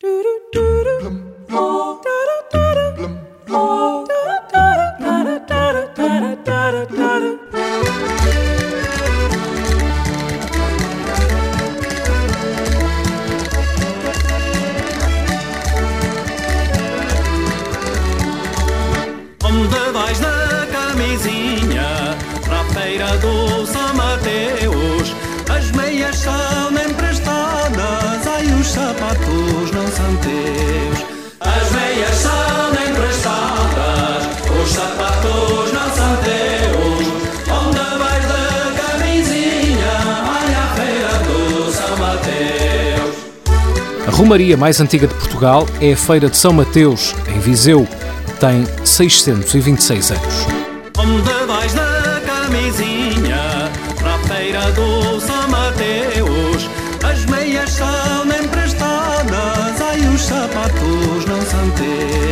Onde vais na camisinha para a feira do São Mateus? Os sapatos não são teus. As meias são emprestadas, os sapatos não são teus. Onde vais na camisinha? Vai à feira do São Mateus. A romaria mais antiga de Portugal é a Feira de São Mateus, em Viseu. Tem 626 anos. Onde vais na camisinha para a feira do São Mateus? Os sapatos não teus.